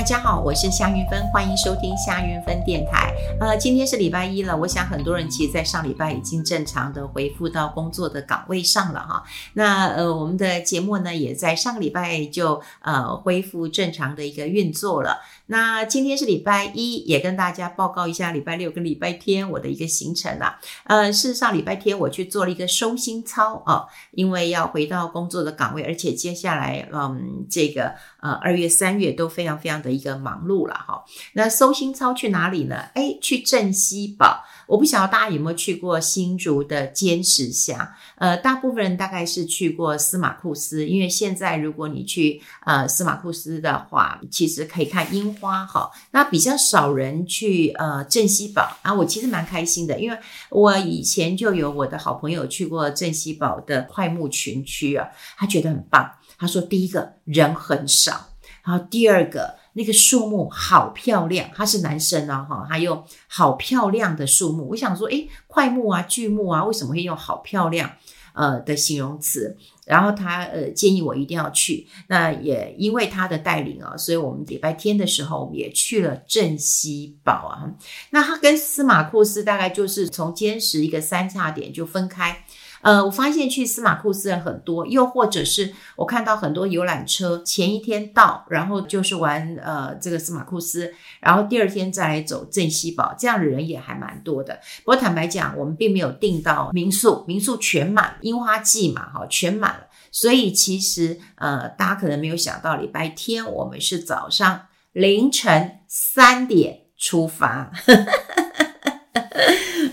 大家好，我是夏云芬，欢迎收听夏云芬电台。呃，今天是礼拜一了，我想很多人其实，在上礼拜已经正常的回复到工作的岗位上了哈。那呃，我们的节目呢，也在上个礼拜就呃恢复正常的一个运作了。那今天是礼拜一，也跟大家报告一下礼拜六跟礼拜天我的一个行程啦。呃，事实上礼拜天我去做了一个收心操啊、哦，因为要回到工作的岗位，而且接下来嗯，这个呃二月三月都非常非常的一个忙碌了哈。那收心操去哪里呢？哎，去镇西堡。我不晓得大家有没有去过新竹的尖石乡，呃，大部分人大概是去过司马库斯，因为现在如果你去呃司马库斯的话，其实可以看樱花哈。那比较少人去呃镇西堡啊，我其实蛮开心的，因为我以前就有我的好朋友去过镇西堡的快木群区啊，他觉得很棒。他说第一个人很少，然后第二个。那个树木好漂亮，他是男生哦，哈，还有好漂亮的树木。我想说，诶，桧木啊，巨木啊，为什么会用好漂亮呃的形容词？然后他呃建议我一定要去。那也因为他的带领啊，所以我们礼拜天的时候，我们也去了镇西堡啊。那他跟司马库斯大概就是从坚持一个三叉点就分开。呃，我发现去司马库斯人很多，又或者是我看到很多游览车前一天到，然后就是玩呃这个司马库斯，然后第二天再来走镇西堡，这样的人也还蛮多的。不过坦白讲，我们并没有订到民宿，民宿全满，樱花季嘛，哈，全满了。所以其实呃，大家可能没有想到，礼拜天我们是早上凌晨三点出发。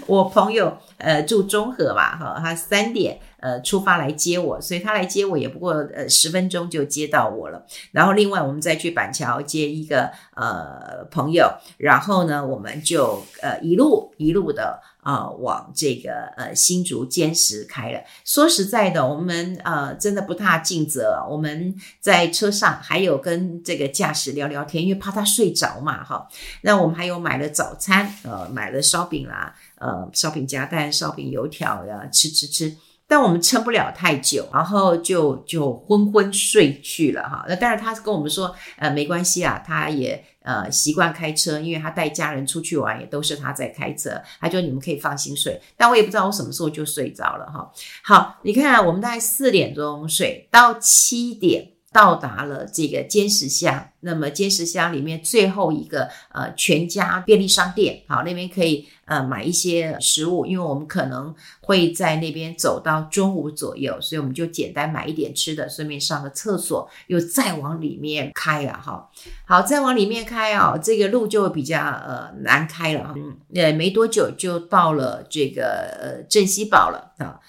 我朋友呃住中和吧，哈，他三点呃出发来接我，所以他来接我也不过呃十分钟就接到我了。然后另外我们再去板桥接一个呃朋友，然后呢我们就呃一路一路的。啊、往这个呃新竹尖石开了。说实在的，我们呃真的不太尽责。我们在车上还有跟这个驾驶聊聊天，因为怕他睡着嘛，哈。那我们还有买了早餐，呃，买了烧饼啦，呃，烧饼夹蛋、烧饼油条呀，吃吃吃。但我们撑不了太久，然后就就昏昏睡去了哈。那当然，他跟我们说，呃，没关系啊，他也呃习惯开车，因为他带家人出去玩也都是他在开车，他就你们可以放心睡。但我也不知道我什么时候就睡着了哈。好，你看我们大概四点钟睡到七点。到达了这个尖石乡，那么尖石乡里面最后一个呃全家便利商店，好，那边可以呃买一些食物，因为我们可能会在那边走到中午左右，所以我们就简单买一点吃的，顺便上个厕所，又再往里面开了哈。好，再往里面开啊，这个路就比较呃难开了。嗯，也，没多久就到了这个呃镇西堡了啊。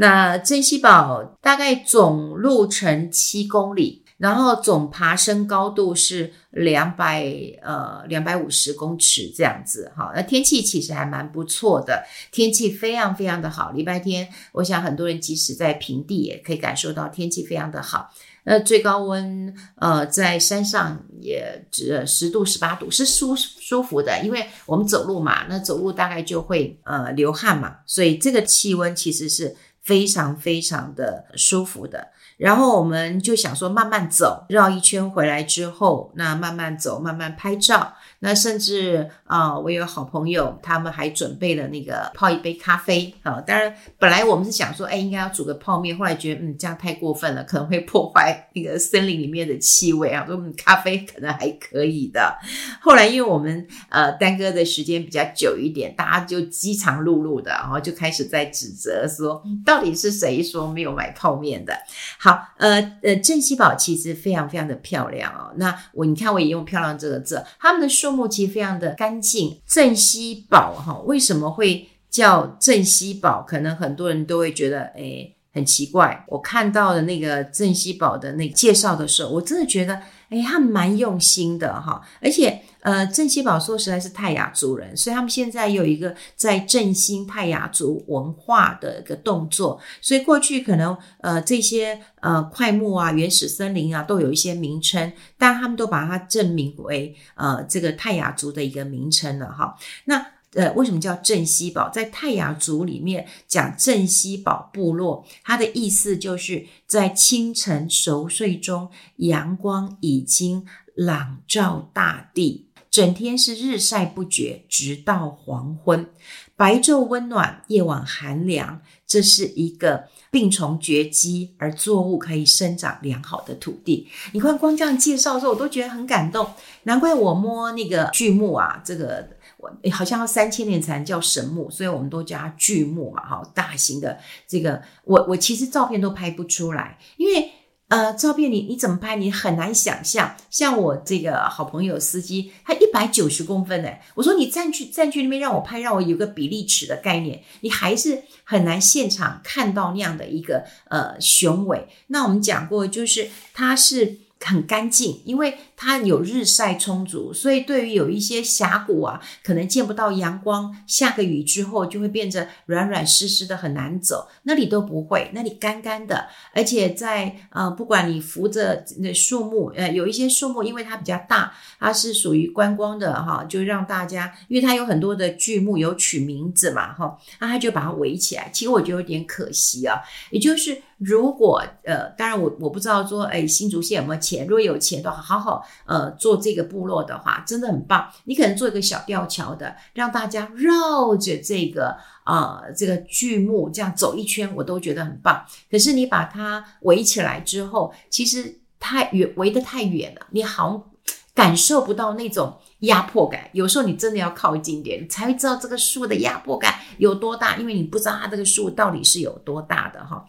那镇西堡大概总路程七公里，然后总爬升高度是两百呃两百五十公尺这样子哈。那天气其实还蛮不错的，天气非常非常的好。礼拜天，我想很多人即使在平地也可以感受到天气非常的好。那最高温呃在山上也只十度十八度是舒舒服的，因为我们走路嘛，那走路大概就会呃流汗嘛，所以这个气温其实是。非常非常的舒服的，然后我们就想说慢慢走，绕一圈回来之后，那慢慢走，慢慢拍照。那甚至啊、我有好朋友，他们还准备了那个泡一杯咖啡啊。当然，本来我们是想说，哎，应该要煮个泡面，后来觉得，嗯，这样太过分了，可能会破坏那个森林里面的气味啊。说，嗯，咖啡可能还可以的。后来，因为我们呃耽搁的时间比较久一点，大家就饥肠辘辘的，然后就开始在指责说，到底是谁说没有买泡面的？好，呃呃，镇西堡其实非常非常的漂亮哦。那我你看，我也用“漂亮”这个字，他们的说。树木其实非常的干净。镇西堡哈，为什么会叫镇西堡？可能很多人都会觉得，诶，很奇怪。我看到的那个镇西堡的那介绍的时候，我真的觉得，诶，他蛮用心的哈，而且。呃，镇西堡说实在是泰雅族人，所以他们现在有一个在振兴泰雅族文化的一个动作。所以过去可能呃这些呃桧木啊、原始森林啊都有一些名称，但他们都把它正名为呃这个泰雅族的一个名称了哈。那呃，为什么叫镇西堡？在泰雅族里面讲镇西堡部落，它的意思就是在清晨熟睡中，阳光已经朗照大地，整天是日晒不绝，直到黄昏，白昼温暖，夜晚寒凉。这是一个病虫绝迹而作物可以生长良好的土地。你看，光这样介绍的时候，我都觉得很感动。难怪我摸那个巨木啊，这个我好像要三千年才能叫神木，所以我们都叫它巨木嘛，哈，大型的这个，我我其实照片都拍不出来，因为。呃，照片你你怎么拍？你很难想象。像我这个好朋友司机，他一百九十公分呢，我说你站去站去那边让我拍，让我有个比例尺的概念，你还是很难现场看到那样的一个呃雄伟。那我们讲过，就是它是。很干净，因为它有日晒充足，所以对于有一些峡谷啊，可能见不到阳光，下个雨之后就会变得软软湿湿的，很难走。那里都不会，那里干干的，而且在呃，不管你扶着那树木，呃，有一些树木，因为它比较大，它是属于观光的哈，就让大家，因为它有很多的巨木有取名字嘛哈，那他就把它围起来。其实我觉得有点可惜啊，也就是。如果呃，当然我我不知道说，哎，新竹县有没有钱？如果有钱的话，好好呃做这个部落的话，真的很棒。你可能做一个小吊桥的，让大家绕着这个啊、呃、这个巨木这样走一圈，我都觉得很棒。可是你把它围起来之后，其实太远，围得太远了，你好感受不到那种压迫感。有时候你真的要靠近点，你才会知道这个树的压迫感有多大，因为你不知道它这个树到底是有多大的哈。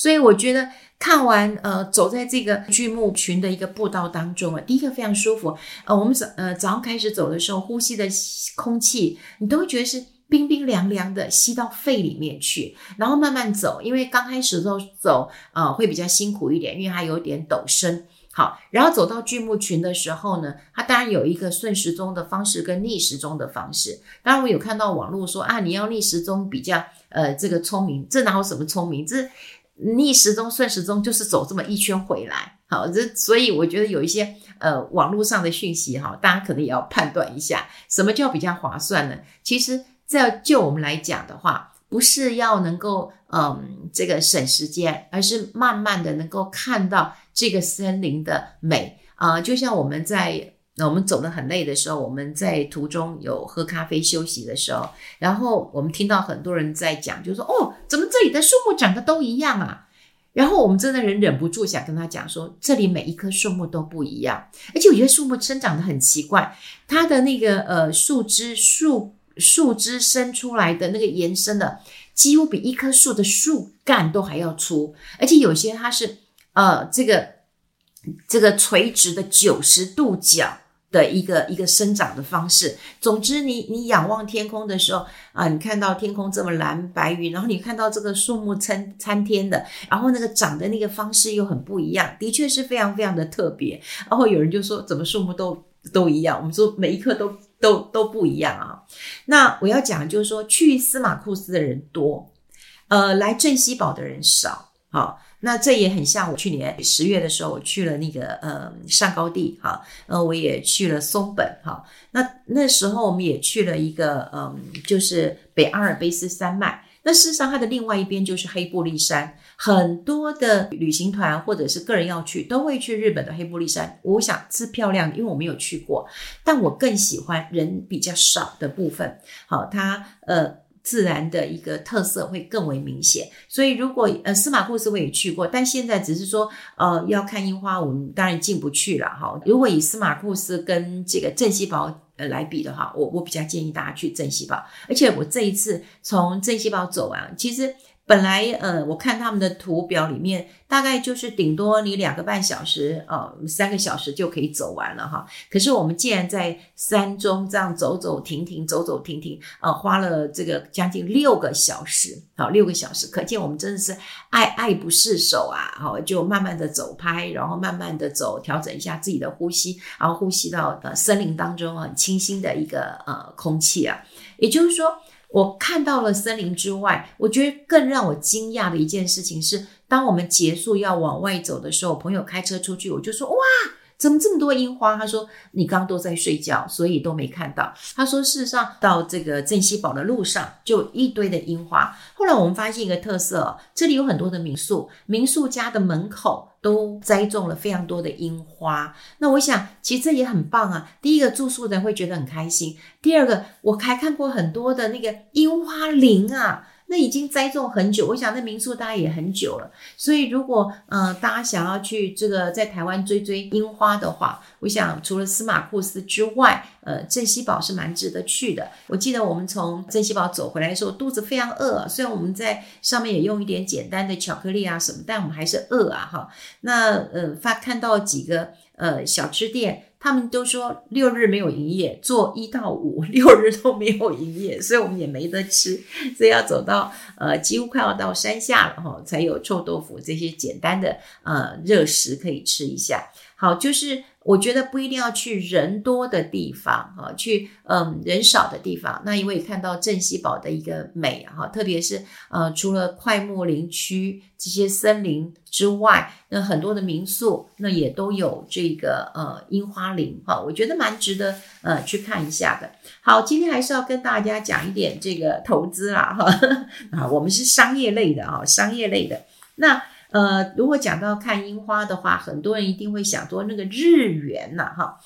所以我觉得看完呃，走在这个巨木群的一个步道当中啊，第一个非常舒服。呃，我们早呃早上开始走的时候，呼吸的空气你都会觉得是冰冰凉凉的，吸到肺里面去。然后慢慢走，因为刚开始的时候走呃会比较辛苦一点，因为它有点陡升。好，然后走到巨木群的时候呢，它当然有一个顺时钟的方式跟逆时钟的方式。当然我有看到网络说啊，你要逆时钟比较呃这个聪明，这哪有什么聪明？这逆时钟、顺时钟就是走这么一圈回来，好，这所以我觉得有一些呃网络上的讯息哈，大家可能也要判断一下，什么叫比较划算呢？其实在就我们来讲的话，不是要能够嗯这个省时间，而是慢慢的能够看到这个森林的美啊，就像我们在。那我们走得很累的时候，我们在途中有喝咖啡休息的时候，然后我们听到很多人在讲，就说：“哦，怎么这里的树木长得都一样啊？”然后我们真的人忍不住想跟他讲说：“这里每一棵树木都不一样，而且我觉得树木生长得很奇怪，它的那个呃树枝树树枝伸出来的那个延伸的，几乎比一棵树的树干都还要粗，而且有些它是呃这个这个垂直的九十度角。”的一个一个生长的方式。总之你，你仰望天空的时候啊，你看到天空这么蓝白云，然后你看到这个树木参参天的，然后那个长的那个方式又很不一样，的确是非常非常的特别。然后有人就说，怎么树木都都一样？我们说每一棵都都都不一样啊。那我要讲就是说，去司马库斯的人多，呃，来镇西堡的人少，好。那这也很像我去年十月的时候，我去了那个呃上高地哈，呃我也去了松本哈。那那时候我们也去了一个嗯，就是北阿尔卑斯山脉。那事实上它的另外一边就是黑布利山，很多的旅行团或者是个人要去，都会去日本的黑布利山。我想是漂亮，因为我没有去过，但我更喜欢人比较少的部分。好，它呃。自然的一个特色会更为明显，所以如果呃司马库斯我也去过，但现在只是说呃要看樱花，我们当然进不去了哈。如果以司马库斯跟这个镇西堡呃来比的话，我我比较建议大家去正西堡，而且我这一次从正西堡走完，其实。本来呃，我看他们的图表里面，大概就是顶多你两个半小时，呃，三个小时就可以走完了哈。可是我们既然在山中这样走走停停，走走停停，呃，花了这个将近六个小时，好，六个小时，可见我们真的是爱爱不释手啊，好，就慢慢的走拍，然后慢慢的走，调整一下自己的呼吸，然后呼吸到呃森林当中很清新的一个呃空气啊，也就是说。我看到了森林之外，我觉得更让我惊讶的一件事情是，当我们结束要往外走的时候，朋友开车出去，我就说：“哇，怎么这么多樱花？他说你刚都在睡觉，所以都没看到。他说事实上到这个镇西堡的路上就一堆的樱花。后来我们发现一个特色，这里有很多的民宿，民宿家的门口都栽种了非常多的樱花。那我想其实这也很棒啊。第一个住宿的人会觉得很开心，第二个我还看过很多的那个樱花林啊。那已经栽种很久，我想那民宿大概也很久了。所以如果呃大家想要去这个在台湾追追樱花的话，我想除了司马库斯之外，呃镇西堡是蛮值得去的。我记得我们从镇西堡走回来的时候，肚子非常饿，虽然我们在上面也用一点简单的巧克力啊什么，但我们还是饿啊哈。那呃发看到几个呃小吃店。他们都说六日没有营业，做一到五 六日都没有营业，所以我们也没得吃，所以要走到呃几乎快要到山下了哈，才有臭豆腐这些简单的呃热食可以吃一下。好，就是。我觉得不一定要去人多的地方哈，去嗯人少的地方。那因为看到镇西堡的一个美哈，特别是呃除了快木林区这些森林之外，那很多的民宿那也都有这个呃樱花林哈，我觉得蛮值得呃去看一下的。好，今天还是要跟大家讲一点这个投资啦哈 啊，我们是商业类的啊，商业类的那。呃，如果讲到看樱花的话，很多人一定会想说那个日元呐，哈，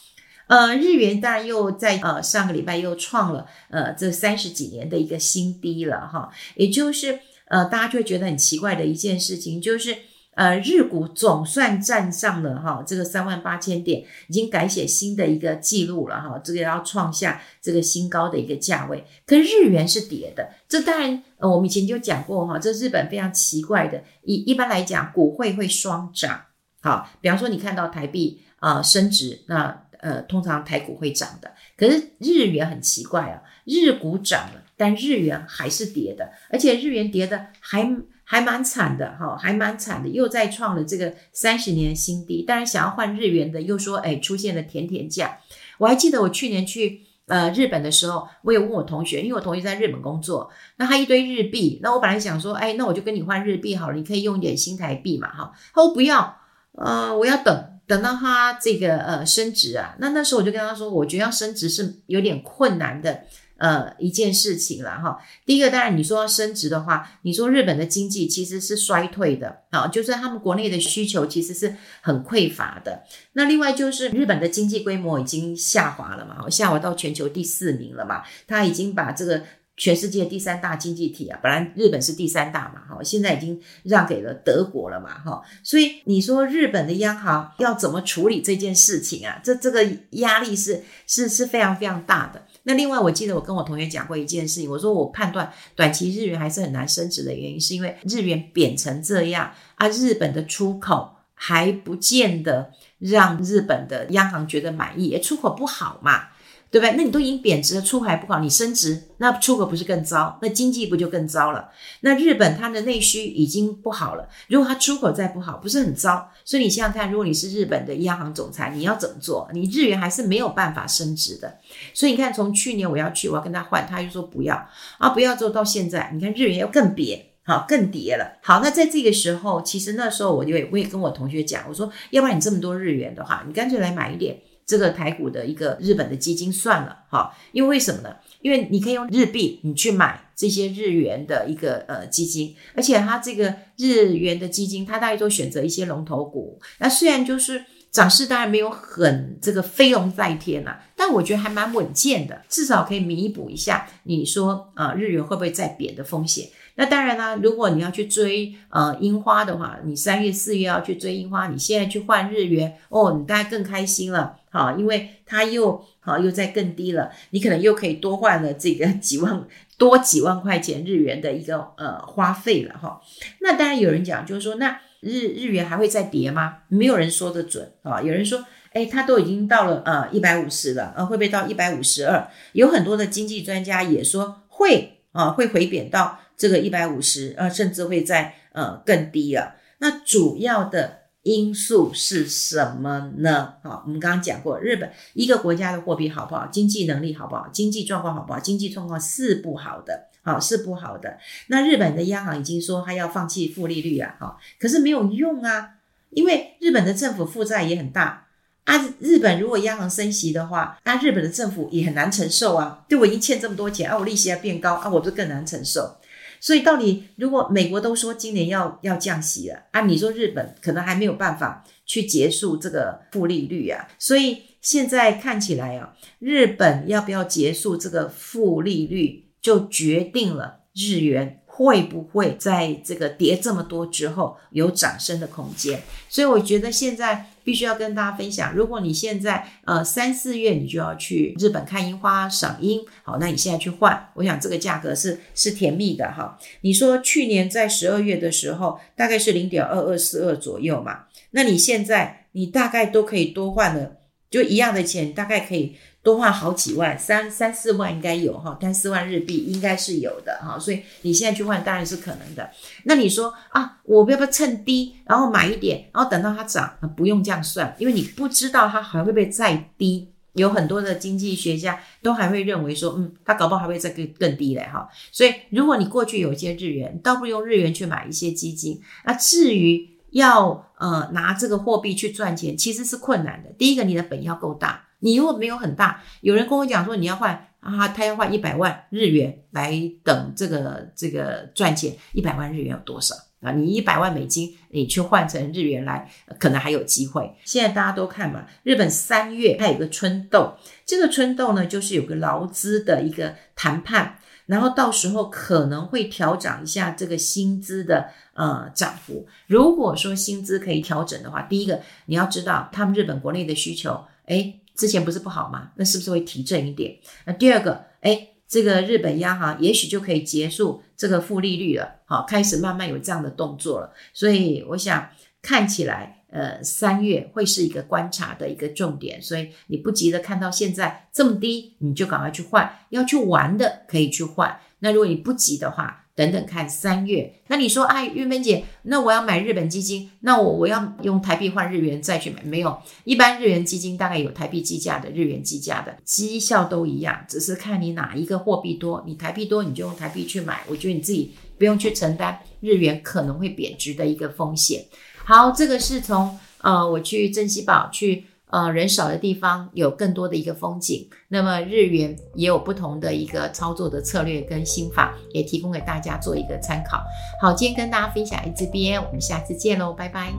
呃，日元当然又在呃上个礼拜又创了呃这三十几年的一个新低了哈，也就是呃大家就会觉得很奇怪的一件事情就是。呃，日股总算站上了哈，这个三万八千点，已经改写新的一个记录了哈，这个要创下这个新高的一个价位。可日元是跌的，这当然呃，我们以前就讲过哈，这日本非常奇怪的，一一般来讲，股汇会双涨，好，比方说你看到台币啊、升值，那呃通常台股会涨的，可是日元很奇怪啊，日股涨了，但日元还是跌的，而且日元跌的还。还蛮惨的哈，还蛮惨的，又再创了这个三十年新低。当然，想要换日元的又说，哎，出现了甜甜价。我还记得我去年去呃日本的时候，我也问我同学，因为我同学在日本工作，那他一堆日币，那我本来想说，哎，那我就跟你换日币好了，你可以用一点新台币嘛，哈。他说不要，呃，我要等等到他这个呃升值啊。那那时候我就跟他说，我觉得要升值是有点困难的。呃，一件事情了哈。第一个，当然你说升值的话，你说日本的经济其实是衰退的啊，就是他们国内的需求其实是很匮乏的。那另外就是日本的经济规模已经下滑了嘛，下滑到全球第四名了嘛，他已经把这个全世界第三大经济体啊，本来日本是第三大嘛，哈，现在已经让给了德国了嘛，哈，所以你说日本的央行要怎么处理这件事情啊？这这个压力是是是非常非常大的。那另外，我记得我跟我同学讲过一件事情，我说我判断短期日元还是很难升值的原因，是因为日元贬成这样啊，日本的出口还不见得让日本的央行觉得满意，出口不好嘛。对不对？那你都已经贬值了，出口还不好，你升值，那出口不是更糟？那经济不就更糟了？那日本它的内需已经不好了，如果它出口再不好，不是很糟？所以你想想看，如果你是日本的央行总裁，你要怎么做？你日元还是没有办法升值的。所以你看，从去年我要去，我要跟他换，他就说不要啊，不要做到现在，你看日元又更贬，好，更跌了。好，那在这个时候，其实那时候我就我也跟我同学讲，我说，要不然你这么多日元的话，你干脆来买一点。这个台股的一个日本的基金算了哈，因为为什么呢？因为你可以用日币，你去买这些日元的一个呃基金，而且它这个日元的基金，它大概都选择一些龙头股。那虽然就是涨势当然没有很这个飞龙在天啊，但我觉得还蛮稳健的，至少可以弥补一下你说啊、日元会不会再贬的风险。那当然啦，如果你要去追呃樱花的话，你三月四月要去追樱花，你现在去换日元哦，你大概更开心了，好，因为它又好又在更低了，你可能又可以多换了这个几万多几万块钱日元的一个呃花费了哈。那当然有人讲就是说，那日日元还会再跌吗？没有人说的准啊。有人说，诶，它都已经到了呃一百五十了，呃会不会到一百五十二？有很多的经济专家也说会啊，会回贬到。这个一百五十，呃，甚至会在呃更低了。那主要的因素是什么呢？好，我们刚刚讲过，日本一个国家的货币好不好，经济能力好不好，经济状况好不好，经济状况是不好的，好是不好的。那日本的央行已经说他要放弃负利率啊，好，可是没有用啊，因为日本的政府负债也很大啊，日本如果央行升息的话，那日本的政府也很难承受啊。对，我已经欠这么多钱啊，我利息要变高啊，我就更难承受。所以到底如果美国都说今年要要降息了啊，你说日本可能还没有办法去结束这个负利率啊。所以现在看起来啊，日本要不要结束这个负利率，就决定了日元。会不会在这个跌这么多之后有涨升的空间？所以我觉得现在必须要跟大家分享，如果你现在呃三四月你就要去日本看樱花赏樱，好，那你现在去换，我想这个价格是是甜蜜的哈。你说去年在十二月的时候大概是零点二二四二左右嘛，那你现在你大概都可以多换了，就一样的钱，大概可以。多换好几万，三三四万应该有哈，三四万日币应该是有的哈，所以你现在去换当然是可能的。那你说啊，我要不要趁低，然后买一点，然后等到它涨？不用这样算，因为你不知道它还会不会再低。有很多的经济学家都还会认为说，嗯，它搞不好还会再更更低嘞哈。所以如果你过去有一些日元，倒不如用日元去买一些基金。那至于要呃拿这个货币去赚钱，其实是困难的。第一个，你的本要够大。你如果没有很大，有人跟我讲说你要换啊，他要换一百万日元来等这个这个赚钱，一百万日元有多少啊？你一百万美金，你去换成日元来，可能还有机会。现在大家都看嘛，日本三月它有个春斗，这个春斗呢，就是有个劳资的一个谈判，然后到时候可能会调整一下这个薪资的呃涨幅。如果说薪资可以调整的话，第一个你要知道他们日本国内的需求，诶之前不是不好吗？那是不是会提振一点？那第二个，哎，这个日本央行也许就可以结束这个负利率了，好，开始慢慢有这样的动作了。所以我想看起来，呃，三月会是一个观察的一个重点。所以你不急着看到现在这么低，你就赶快去换。要去玩的可以去换。那如果你不急的话，等等看三月，那你说，哎，玉芬姐，那我要买日本基金，那我我要用台币换日元再去买，没有，一般日元基金大概有台币计价的、日元计价的，绩效都一样，只是看你哪一个货币多，你台币多你就用台币去买，我觉得你自己不用去承担日元可能会贬值的一个风险。好，这个是从呃我去镇西堡去。呃，人少的地方有更多的一个风景。那么日元也有不同的一个操作的策略跟心法，也提供给大家做一个参考。好，今天跟大家分享到这边，我们下次见喽，拜拜。